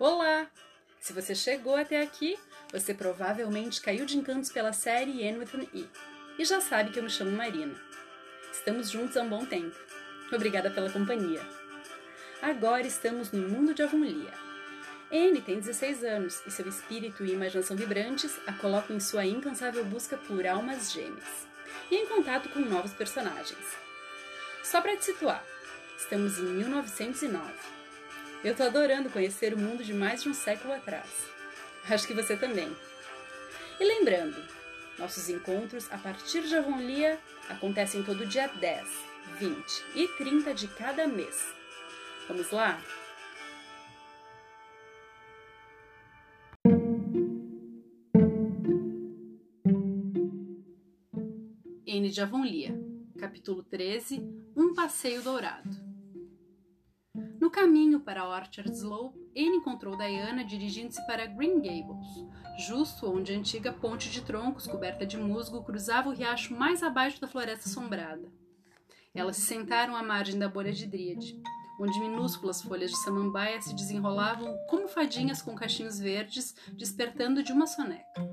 Olá! Se você chegou até aqui, você provavelmente caiu de encantos pela série N with an E e já sabe que eu me chamo Marina. Estamos juntos há um bom tempo. Obrigada pela companhia. Agora estamos no mundo de Avonlea. Anne tem 16 anos e seu espírito e imaginação vibrantes a colocam em sua incansável busca por almas gêmeas e em contato com novos personagens. Só para te situar, estamos em 1909. Eu tô adorando conhecer o mundo de mais de um século atrás. Acho que você também. E lembrando, nossos encontros a partir de Avonlea acontecem todo dia 10, 20 e 30 de cada mês. Vamos lá? N de Avonlea, capítulo 13 Um passeio dourado. No caminho para Orchard Slope, Anne encontrou Diana dirigindo-se para Green Gables, justo onde a antiga ponte de troncos coberta de musgo cruzava o riacho mais abaixo da floresta assombrada. Elas se sentaram à margem da bolha de dríade, onde minúsculas folhas de samambaia se desenrolavam como fadinhas com cachinhos verdes, despertando de uma soneca.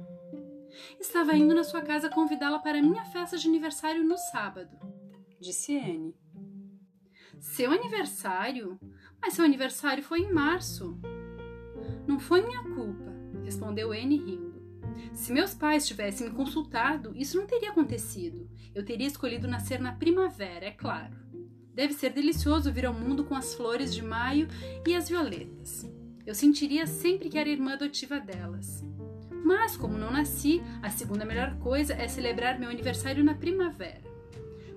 Estava indo na sua casa convidá-la para minha festa de aniversário no sábado, disse Anne. Seu aniversário? Mas seu aniversário foi em março. Não foi minha culpa, respondeu Anne rindo. Se meus pais tivessem me consultado, isso não teria acontecido. Eu teria escolhido nascer na primavera, é claro. Deve ser delicioso vir ao mundo com as flores de maio e as violetas. Eu sentiria sempre que era irmã adotiva delas. Mas, como não nasci, a segunda melhor coisa é celebrar meu aniversário na primavera.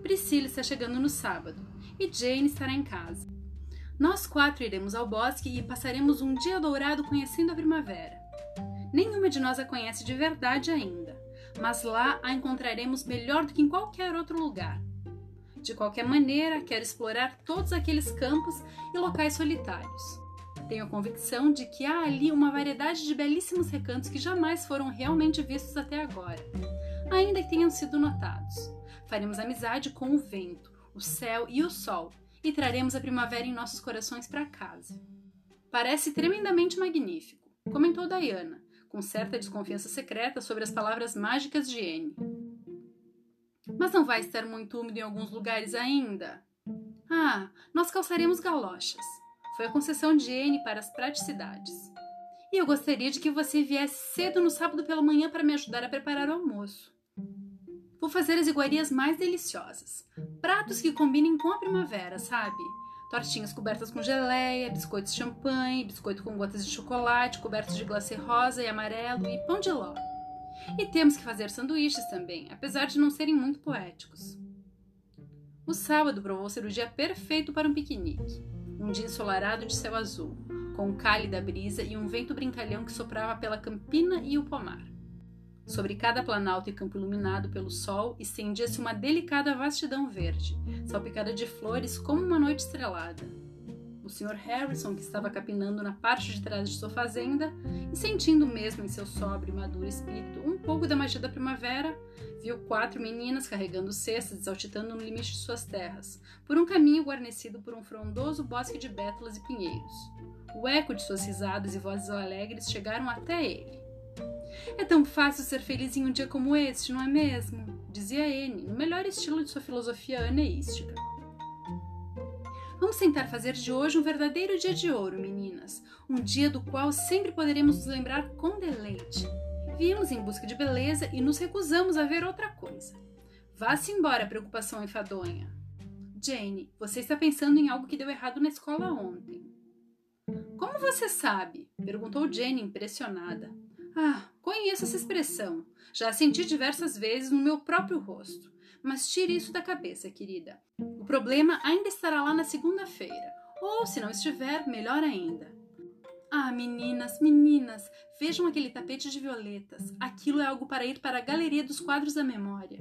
Priscila está chegando no sábado e Jane estará em casa. Nós quatro iremos ao bosque e passaremos um dia dourado conhecendo a primavera. Nenhuma de nós a conhece de verdade ainda, mas lá a encontraremos melhor do que em qualquer outro lugar. De qualquer maneira, quero explorar todos aqueles campos e locais solitários. Tenho a convicção de que há ali uma variedade de belíssimos recantos que jamais foram realmente vistos até agora, ainda que tenham sido notados. Faremos amizade com o vento, o céu e o sol e traremos a primavera em nossos corações para casa. Parece tremendamente magnífico, comentou Diana, com certa desconfiança secreta sobre as palavras mágicas de Anne. Mas não vai estar muito úmido em alguns lugares ainda? Ah, nós calçaremos galochas. Foi a concessão de Anne para as praticidades. E eu gostaria de que você viesse cedo no sábado pela manhã para me ajudar a preparar o almoço. Vou fazer as iguarias mais deliciosas. Pratos que combinem com a primavera, sabe? Tortinhas cobertas com geleia, biscoitos champanhe, biscoito com gotas de chocolate, cobertos de glacê rosa e amarelo e pão de ló. E temos que fazer sanduíches também, apesar de não serem muito poéticos. O sábado provou ser o dia perfeito para um piquenique um dia ensolarado de céu azul, com um cálida brisa e um vento brincalhão que soprava pela campina e o pomar. Sobre cada planalto e campo iluminado pelo sol estendia-se uma delicada vastidão verde, salpicada de flores como uma noite estrelada. O Sr. Harrison, que estava capinando na parte de trás de sua fazenda e sentindo mesmo em seu sóbrio e maduro espírito um pouco da magia da primavera, viu quatro meninas carregando cestas saltitando no limite de suas terras, por um caminho guarnecido por um frondoso bosque de bétulas e pinheiros. O eco de suas risadas e vozes alegres chegaram até ele. É tão fácil ser feliz em um dia como este, não é mesmo? Dizia Anne, no melhor estilo de sua filosofia aneística. Vamos tentar fazer de hoje um verdadeiro dia de ouro, meninas. Um dia do qual sempre poderemos nos lembrar com deleite. Viemos em busca de beleza e nos recusamos a ver outra coisa. Vá-se embora, preocupação enfadonha. Jane, você está pensando em algo que deu errado na escola ontem. Como você sabe? perguntou Jane, impressionada. Ah, conheço essa expressão. Já a senti diversas vezes no meu próprio rosto. Mas tire isso da cabeça, querida. O problema ainda estará lá na segunda-feira. Ou, se não estiver, melhor ainda. Ah, meninas, meninas, vejam aquele tapete de violetas. Aquilo é algo para ir para a galeria dos quadros da memória.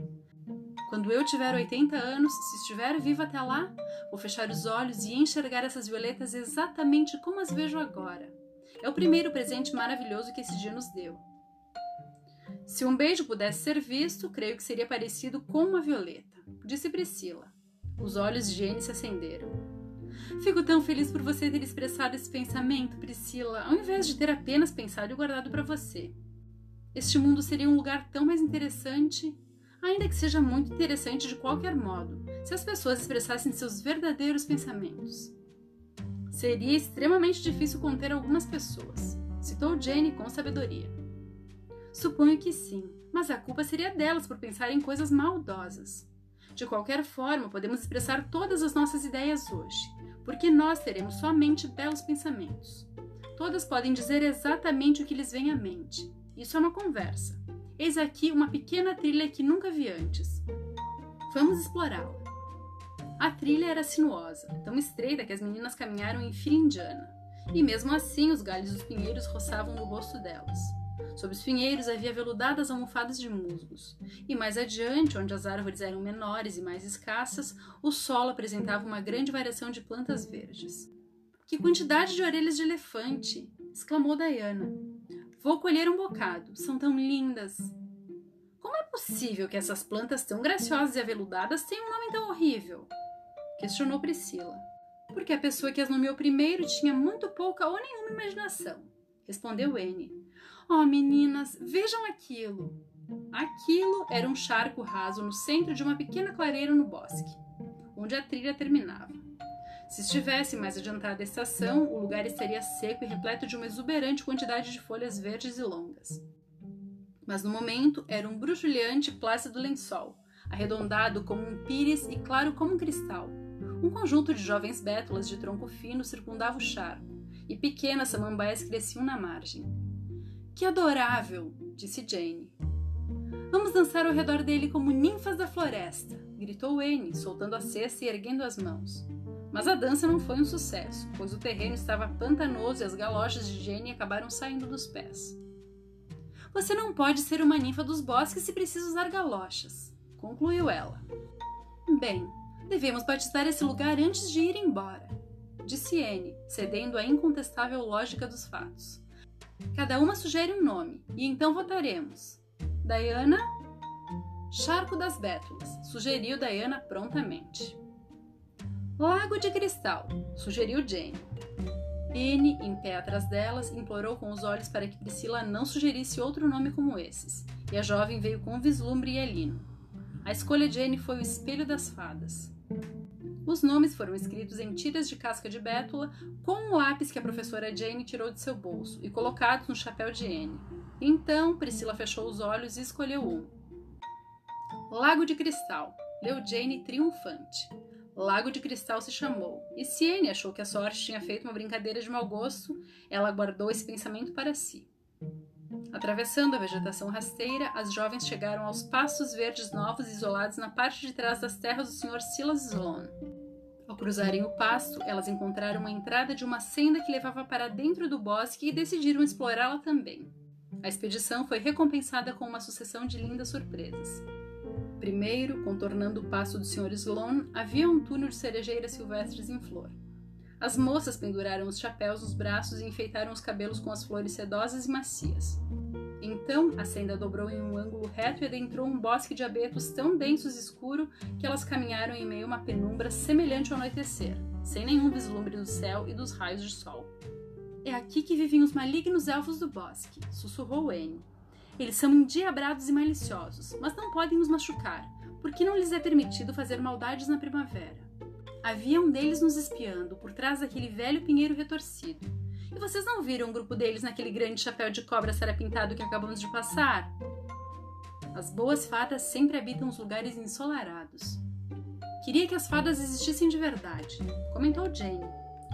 Quando eu tiver 80 anos, se estiver viva até lá, vou fechar os olhos e enxergar essas violetas exatamente como as vejo agora. É o primeiro presente maravilhoso que esse dia nos deu. Se um beijo pudesse ser visto, creio que seria parecido com uma violeta, disse Priscila. Os olhos de Jane se acenderam. Fico tão feliz por você ter expressado esse pensamento, Priscila, ao invés de ter apenas pensado e guardado para você. Este mundo seria um lugar tão mais interessante, ainda que seja muito interessante de qualquer modo, se as pessoas expressassem seus verdadeiros pensamentos. Seria extremamente difícil conter algumas pessoas, citou Jane com sabedoria. Suponho que sim, mas a culpa seria delas por pensar em coisas maldosas. De qualquer forma, podemos expressar todas as nossas ideias hoje, porque nós teremos somente belos pensamentos. Todas podem dizer exatamente o que lhes vem à mente. Isso é uma conversa. Eis aqui uma pequena trilha que nunca vi antes. Vamos explorá-la. A trilha era sinuosa, tão estreita que as meninas caminharam em fila indiana, e mesmo assim os galhos dos pinheiros roçavam no rosto delas. Sob os pinheiros havia veludadas almofadas de musgos, e mais adiante, onde as árvores eram menores e mais escassas, o solo apresentava uma grande variação de plantas verdes. Que quantidade de orelhas de elefante! exclamou Diana. Vou colher um bocado, são tão lindas. Como é possível que essas plantas tão graciosas e aveludadas tenham um nome tão horrível? Questionou Priscila. Porque a pessoa que as nomeou primeiro tinha muito pouca ou nenhuma imaginação, respondeu Anne. Oh, meninas, vejam aquilo! Aquilo era um charco raso no centro de uma pequena clareira no bosque, onde a trilha terminava. Se estivesse mais adiantada a estação, o lugar estaria seco e repleto de uma exuberante quantidade de folhas verdes e longas. Mas no momento era um bruxuleante plácido lençol, arredondado como um pires e claro como um cristal. Um conjunto de jovens bétulas de tronco fino circundava o charco, e pequenas samambaias cresciam na margem. Que adorável! disse Jane. Vamos dançar ao redor dele como ninfas da floresta, gritou Anne, soltando a cesta e erguendo as mãos. Mas a dança não foi um sucesso, pois o terreno estava pantanoso e as galochas de Jane acabaram saindo dos pés. Você não pode ser uma ninfa dos bosques se precisa usar galochas, concluiu ela. Bem, devemos batizar esse lugar antes de ir embora, disse Anne, cedendo à incontestável lógica dos fatos. Cada uma sugere um nome, e então votaremos. Diana? Charco das Bétulas, sugeriu Diana prontamente. Lago de Cristal, sugeriu Jane. Anne, em pé atrás delas, implorou com os olhos para que Priscila não sugerisse outro nome como esses, e a jovem veio com vislumbre e alino. A escolha de Anne foi o Espelho das Fadas. Os nomes foram escritos em tiras de casca de bétula com um lápis que a professora Jane tirou de seu bolso e colocados no chapéu de Anne. Então, Priscila fechou os olhos e escolheu um. Lago de Cristal, leu Jane triunfante. Lago de Cristal se chamou, e se Anne achou que a sorte tinha feito uma brincadeira de mau gosto, ela guardou esse pensamento para si. Atravessando a vegetação rasteira, as jovens chegaram aos pastos verdes novos isolados na parte de trás das terras do Sr. Silas Sloan. Ao cruzarem o pasto, elas encontraram a entrada de uma senda que levava para dentro do bosque e decidiram explorá-la também. A expedição foi recompensada com uma sucessão de lindas surpresas. Primeiro, contornando o pasto do Sr. Sloan, havia um túnel de cerejeiras silvestres em flor. As moças penduraram os chapéus nos braços e enfeitaram os cabelos com as flores sedosas e macias. Então a senda dobrou em um ângulo reto e adentrou um bosque de abetos tão densos e escuro que elas caminharam em meio a uma penumbra semelhante ao anoitecer, sem nenhum vislumbre do céu e dos raios de sol. É aqui que vivem os malignos elfos do bosque, sussurrou Anne. Eles são endiabrados e maliciosos, mas não podem nos machucar, porque não lhes é permitido fazer maldades na primavera. Havia um deles nos espiando por trás daquele velho pinheiro retorcido. E vocês não viram um grupo deles naquele grande chapéu de cobra sarapintado que acabamos de passar? As boas fadas sempre habitam os lugares ensolarados. Queria que as fadas existissem de verdade, comentou Jane.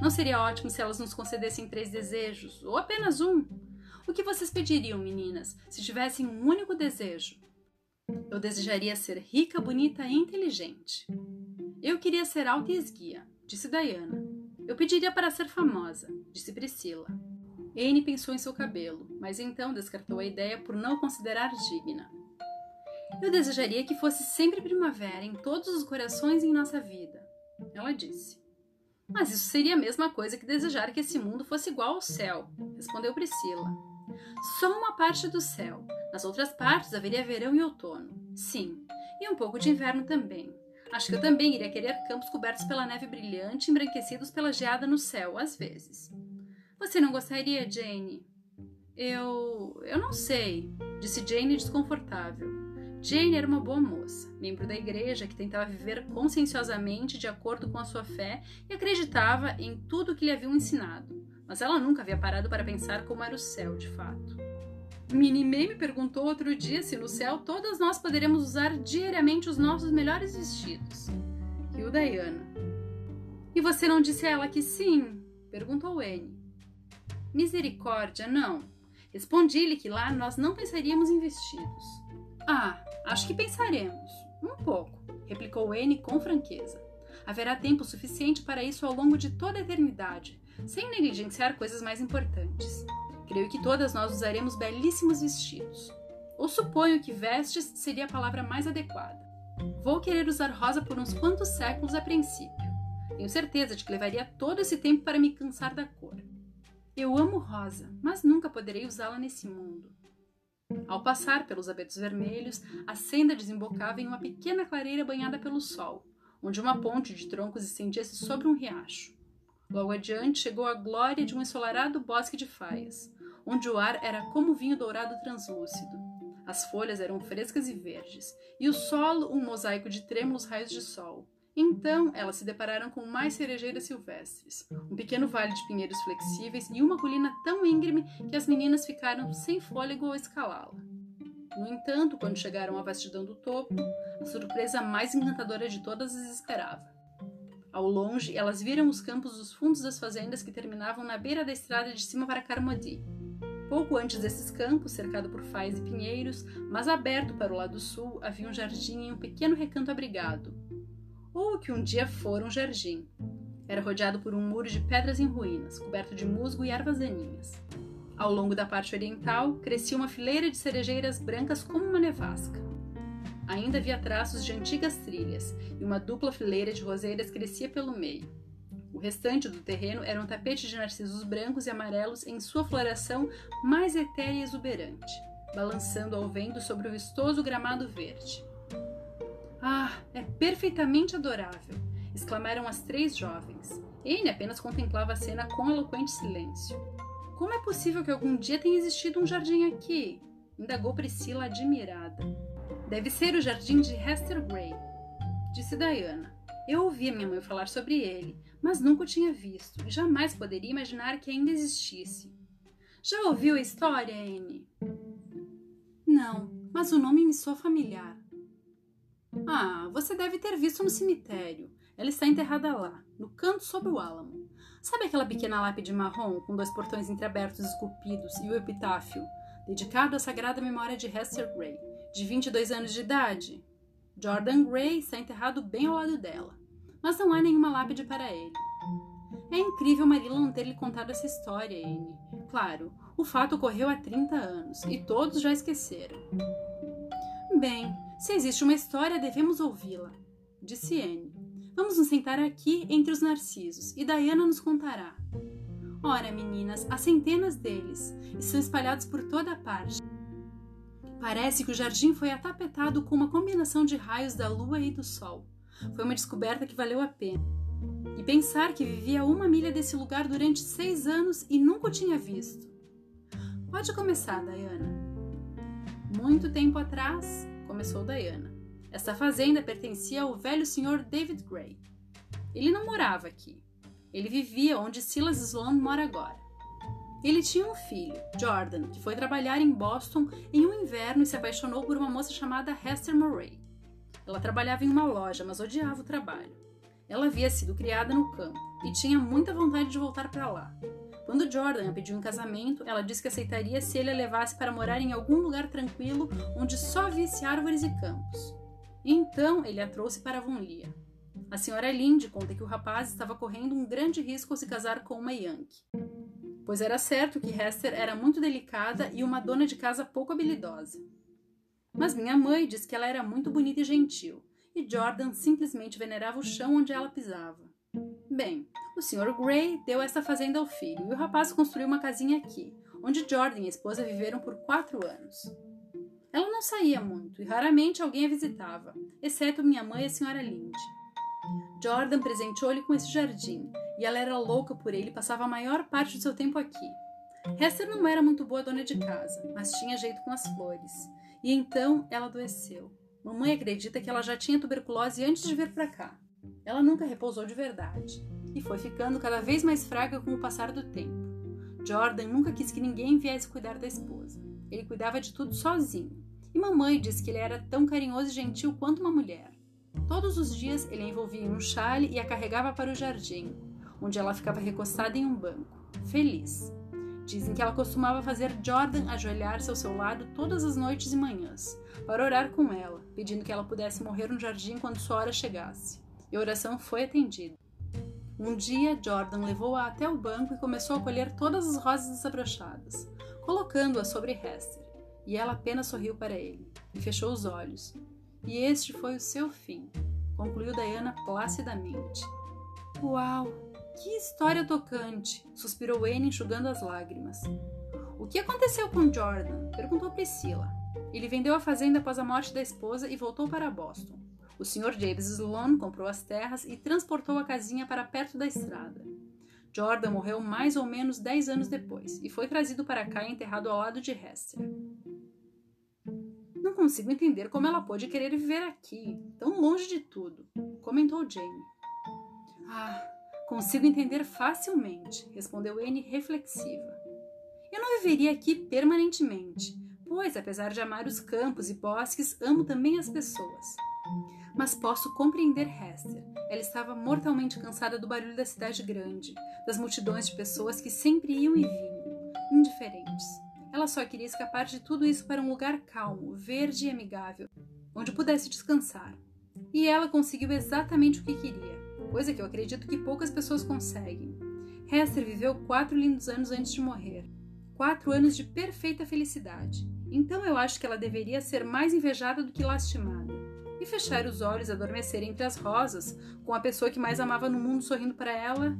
Não seria ótimo se elas nos concedessem três desejos, ou apenas um? O que vocês pediriam, meninas, se tivessem um único desejo? Eu desejaria ser rica, bonita e inteligente. Eu queria ser alta e esguia, disse Diana. Eu pediria para ser famosa, disse Priscila. Anne pensou em seu cabelo, mas então descartou a ideia por não considerar digna. Eu desejaria que fosse sempre primavera em todos os corações em nossa vida, ela disse. Mas isso seria a mesma coisa que desejar que esse mundo fosse igual ao céu, respondeu Priscila. Só uma parte do céu. Nas outras partes haveria verão e outono. Sim, e um pouco de inverno também. Acho que eu também iria querer campos cobertos pela neve brilhante, embranquecidos pela geada no céu, às vezes. Você não gostaria, Jane? Eu. eu não sei, disse Jane desconfortável. Jane era uma boa moça, membro da igreja que tentava viver conscienciosamente de acordo com a sua fé e acreditava em tudo o que lhe haviam ensinado, mas ela nunca havia parado para pensar como era o céu de fato. Minnie May me perguntou outro dia se no céu todas nós poderemos usar diariamente os nossos melhores vestidos. Riu Diana. E você não disse a ela que sim? Perguntou Anne. Misericórdia, não. Respondi-lhe que lá nós não pensaríamos em vestidos. Ah, acho que pensaremos. Um pouco, replicou Anne com franqueza. Haverá tempo suficiente para isso ao longo de toda a eternidade, sem negligenciar coisas mais importantes. Creio que todas nós usaremos belíssimos vestidos. Ou suponho que vestes seria a palavra mais adequada. Vou querer usar rosa por uns quantos séculos a princípio. Tenho certeza de que levaria todo esse tempo para me cansar da cor. Eu amo rosa, mas nunca poderei usá-la nesse mundo. Ao passar pelos abetos vermelhos, a senda desembocava em uma pequena clareira banhada pelo sol, onde uma ponte de troncos estendia-se sobre um riacho. Logo adiante chegou a glória de um ensolarado bosque de faias, onde o ar era como vinho dourado translúcido. As folhas eram frescas e verdes, e o solo um mosaico de trêmulos raios de sol. Então elas se depararam com mais cerejeiras silvestres, um pequeno vale de pinheiros flexíveis e uma colina tão íngreme que as meninas ficaram sem fôlego ao escalá-la. No entanto, quando chegaram à vastidão do topo, a surpresa mais encantadora de todas as esperava. Ao longe, elas viram os campos dos fundos das fazendas que terminavam na beira da estrada de cima para Carmody. Pouco antes desses campos, cercado por faias e pinheiros, mas aberto para o lado sul, havia um jardim em um pequeno recanto abrigado. Ou o que um dia fora um jardim. Era rodeado por um muro de pedras em ruínas, coberto de musgo e ervas daninhas. Ao longo da parte oriental, crescia uma fileira de cerejeiras brancas como uma nevasca. Ainda havia traços de antigas trilhas, e uma dupla fileira de roseiras crescia pelo meio. O restante do terreno era um tapete de narcisos brancos e amarelos em sua floração mais etérea e exuberante, balançando ao vento sobre o vistoso gramado verde. Ah, é perfeitamente adorável! exclamaram as três jovens. Anne apenas contemplava a cena com eloquente silêncio. Como é possível que algum dia tenha existido um jardim aqui? indagou Priscila admirada. Deve ser o jardim de Hester Gray, disse Diana. Eu ouvia minha mãe falar sobre ele, mas nunca o tinha visto e jamais poderia imaginar que ainda existisse. Já ouviu a história, Anne? Não, mas o nome me soa familiar. Ah, você deve ter visto no cemitério. Ela está enterrada lá, no canto sob o álamo. Sabe aquela pequena lápide marrom com dois portões entreabertos esculpidos e o epitáfio, dedicado à sagrada memória de Hester Gray, de 22 anos de idade? Jordan Gray está enterrado bem ao lado dela, mas não há nenhuma lápide para ele. É incrível Marilla não ter lhe contado essa história, Anne. Claro, o fato ocorreu há 30 anos e todos já esqueceram. Bem, se existe uma história, devemos ouvi-la, disse Anne. Vamos nos sentar aqui entre os narcisos e Diana nos contará. Ora, meninas, há centenas deles e são espalhados por toda parte. Parece que o jardim foi atapetado com uma combinação de raios da lua e do sol. Foi uma descoberta que valeu a pena. E pensar que vivia a uma milha desse lugar durante seis anos e nunca o tinha visto. Pode começar, Diana. Muito tempo atrás, começou Diana. Esta fazenda pertencia ao velho senhor David Gray. Ele não morava aqui. Ele vivia onde Silas Sloan mora agora. Ele tinha um filho, Jordan, que foi trabalhar em Boston em um inverno e se apaixonou por uma moça chamada Hester Murray. Ela trabalhava em uma loja, mas odiava o trabalho. Ela havia sido criada no campo e tinha muita vontade de voltar para lá. Quando Jordan a pediu em casamento, ela disse que aceitaria se ele a levasse para morar em algum lugar tranquilo onde só visse árvores e campos. então ele a trouxe para Avonlea. A senhora Linde conta que o rapaz estava correndo um grande risco ao se casar com uma Yankee pois era certo que Hester era muito delicada e uma dona de casa pouco habilidosa. Mas minha mãe diz que ela era muito bonita e gentil, e Jordan simplesmente venerava o chão onde ela pisava. Bem, o Sr. Gray deu esta fazenda ao filho e o rapaz construiu uma casinha aqui, onde Jordan e a esposa viveram por quatro anos. Ela não saía muito e raramente alguém a visitava, exceto minha mãe e a senhora Linde. Jordan presenteou-lhe com esse jardim e ela era louca por ele e passava a maior parte do seu tempo aqui. Hester não era muito boa dona de casa, mas tinha jeito com as flores. E então ela adoeceu. Mamãe acredita que ela já tinha tuberculose antes de vir para cá. Ela nunca repousou de verdade e foi ficando cada vez mais fraca com o passar do tempo. Jordan nunca quis que ninguém viesse cuidar da esposa. Ele cuidava de tudo sozinho. E mamãe disse que ele era tão carinhoso e gentil quanto uma mulher. Todos os dias ele a envolvia em um chale e a carregava para o jardim, onde ela ficava recostada em um banco, feliz. Dizem que ela costumava fazer Jordan ajoelhar-se ao seu lado todas as noites e manhãs, para orar com ela, pedindo que ela pudesse morrer no jardim quando sua hora chegasse. E a oração foi atendida. Um dia, Jordan levou-a até o banco e começou a colher todas as rosas desabrochadas, colocando-as sobre Hester e ela apenas sorriu para ele e fechou os olhos. E este foi o seu fim, concluiu Diana placidamente. Uau, que história tocante! suspirou Anne enxugando as lágrimas. O que aconteceu com Jordan? perguntou Priscila. Ele vendeu a fazenda após a morte da esposa e voltou para Boston. O Sr. James Sloan comprou as terras e transportou a casinha para perto da estrada. Jordan morreu mais ou menos dez anos depois e foi trazido para cá e enterrado ao lado de Hester. Não consigo entender como ela pôde querer viver aqui, tão longe de tudo, comentou Jane. Ah, consigo entender facilmente, respondeu Anne reflexiva. Eu não viveria aqui permanentemente, pois, apesar de amar os campos e bosques, amo também as pessoas. Mas posso compreender Hester. Ela estava mortalmente cansada do barulho da cidade grande, das multidões de pessoas que sempre iam e vinham, indiferentes. Ela só queria escapar de tudo isso para um lugar calmo, verde e amigável, onde pudesse descansar. E ela conseguiu exatamente o que queria, coisa que eu acredito que poucas pessoas conseguem. Hester viveu quatro lindos anos antes de morrer. Quatro anos de perfeita felicidade. Então eu acho que ela deveria ser mais invejada do que lastimada e fechar os olhos, adormecer entre as rosas, com a pessoa que mais amava no mundo sorrindo para ela.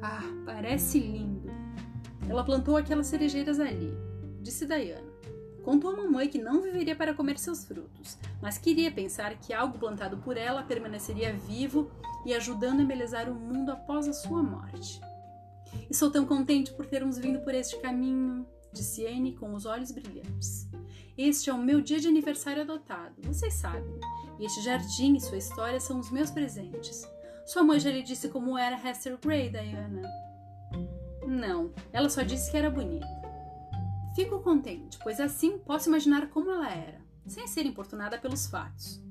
Ah, parece lindo. Ela plantou aquelas cerejeiras ali, disse Diana. Contou à mamãe que não viveria para comer seus frutos, mas queria pensar que algo plantado por ela permaneceria vivo e ajudando a embelezar o mundo após a sua morte. E sou tão contente por termos vindo por este caminho, disse Anne com os olhos brilhantes. Este é o meu dia de aniversário adotado, vocês sabem. E este jardim e sua história são os meus presentes. Sua mãe já lhe disse como era Hester Gray, Diana? Não, ela só disse que era bonita. Fico contente, pois assim posso imaginar como ela era, sem ser importunada pelos fatos.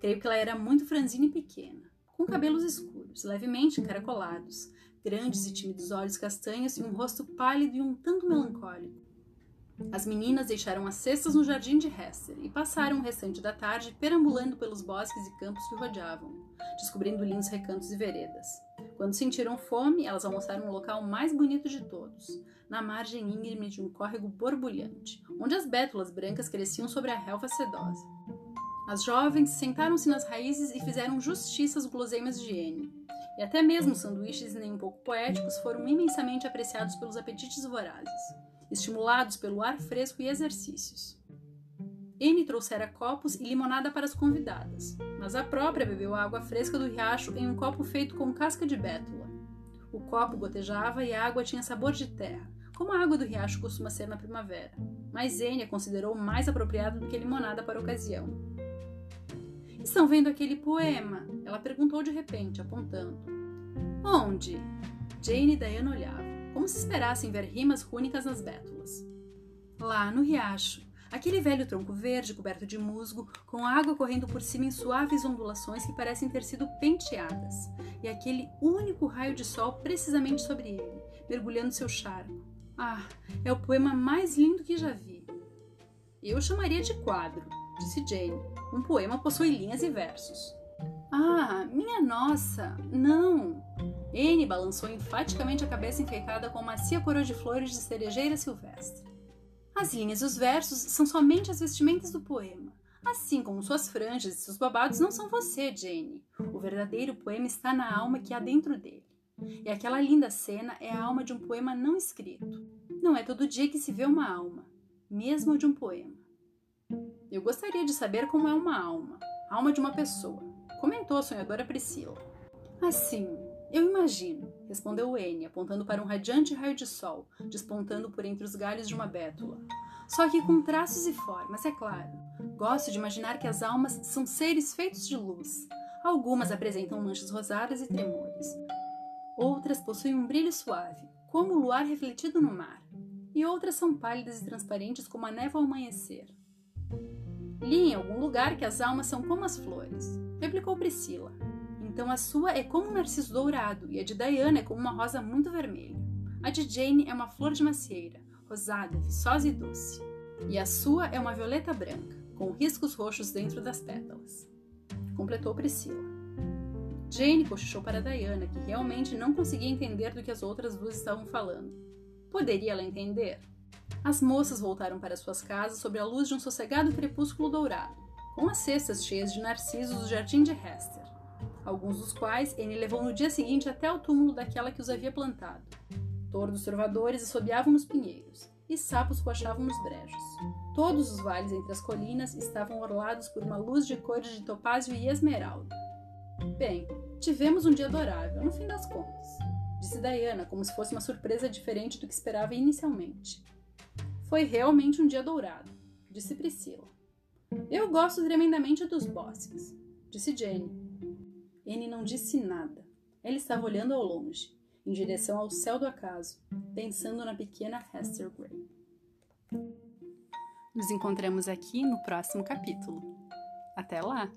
Creio que ela era muito franzina e pequena, com cabelos escuros, levemente encaracolados, grandes e tímidos olhos castanhos e um rosto pálido e um tanto melancólico. As meninas deixaram as cestas no jardim de Hester e passaram o restante da tarde perambulando pelos bosques e campos que rodeavam, descobrindo lindos recantos e veredas. Quando sentiram fome, elas almoçaram no local mais bonito de todos, na margem íngreme de um córrego borbulhante, onde as bétulas brancas cresciam sobre a relva sedosa. As jovens sentaram-se nas raízes e fizeram justiça às guloseimas de Anne. E até mesmo sanduíches nem um pouco poéticos foram imensamente apreciados pelos apetites vorazes estimulados pelo ar fresco e exercícios. N trouxera copos e limonada para as convidadas, mas a própria bebeu água fresca do riacho em um copo feito com casca de bétula. O copo gotejava e a água tinha sabor de terra, como a água do riacho costuma ser na primavera, mas N a considerou mais apropriada do que limonada para a ocasião. Estão vendo aquele poema? Ela perguntou de repente, apontando. Onde? Jane e Diana olhavam como se esperassem ver rimas rúnicas nas bétulas. Lá, no riacho, aquele velho tronco verde coberto de musgo, com água correndo por cima em suaves ondulações que parecem ter sido penteadas, e aquele único raio de sol precisamente sobre ele, mergulhando seu charco. Ah, é o poema mais lindo que já vi. Eu chamaria de quadro, disse Jane. Um poema possui linhas e versos. Ah, minha nossa! Não! Anne balançou enfaticamente a cabeça enfeitada com macia coroa de flores de cerejeira silvestre. As linhas e os versos são somente as vestimentas do poema. Assim como suas franjas e seus babados não são você, Jane. O verdadeiro poema está na alma que há dentro dele. E aquela linda cena é a alma de um poema não escrito. Não é todo dia que se vê uma alma, mesmo de um poema. Eu gostaria de saber como é uma alma, alma de uma pessoa, comentou a sonhadora Priscila. Assim, eu imagino, respondeu N, apontando para um radiante raio de sol, despontando por entre os galhos de uma bétula. Só que com traços e formas, é claro. Gosto de imaginar que as almas são seres feitos de luz. Algumas apresentam manchas rosadas e tremores. Outras possuem um brilho suave, como o luar refletido no mar. E outras são pálidas e transparentes como a névoa ao amanhecer. Li em algum lugar que as almas são como as flores, replicou Priscila. Então a sua é como um narciso dourado e a de Diana é como uma rosa muito vermelha. A de Jane é uma flor de macieira, rosada, viçosa e doce. E a sua é uma violeta branca, com riscos roxos dentro das pétalas. Completou Priscila. Jane cochichou para Diana, que realmente não conseguia entender do que as outras duas estavam falando. Poderia ela entender? As moças voltaram para suas casas sob a luz de um sossegado crepúsculo dourado, com as cestas cheias de narcisos do jardim de Hester alguns dos quais ele levou no dia seguinte até o túmulo daquela que os havia plantado. Tordos trovadores assobiavam nos pinheiros, e sapos coachavam nos brejos. Todos os vales entre as colinas estavam orlados por uma luz de cores de topázio e esmeralda. Bem, tivemos um dia adorável, no fim das contas, disse Diana, como se fosse uma surpresa diferente do que esperava inicialmente. Foi realmente um dia dourado, disse Priscila. Eu gosto tremendamente dos bosques, disse Jane, Anne não disse nada. Ela estava olhando ao longe, em direção ao céu do acaso, pensando na pequena Hester Gray. Nos encontramos aqui no próximo capítulo. Até lá!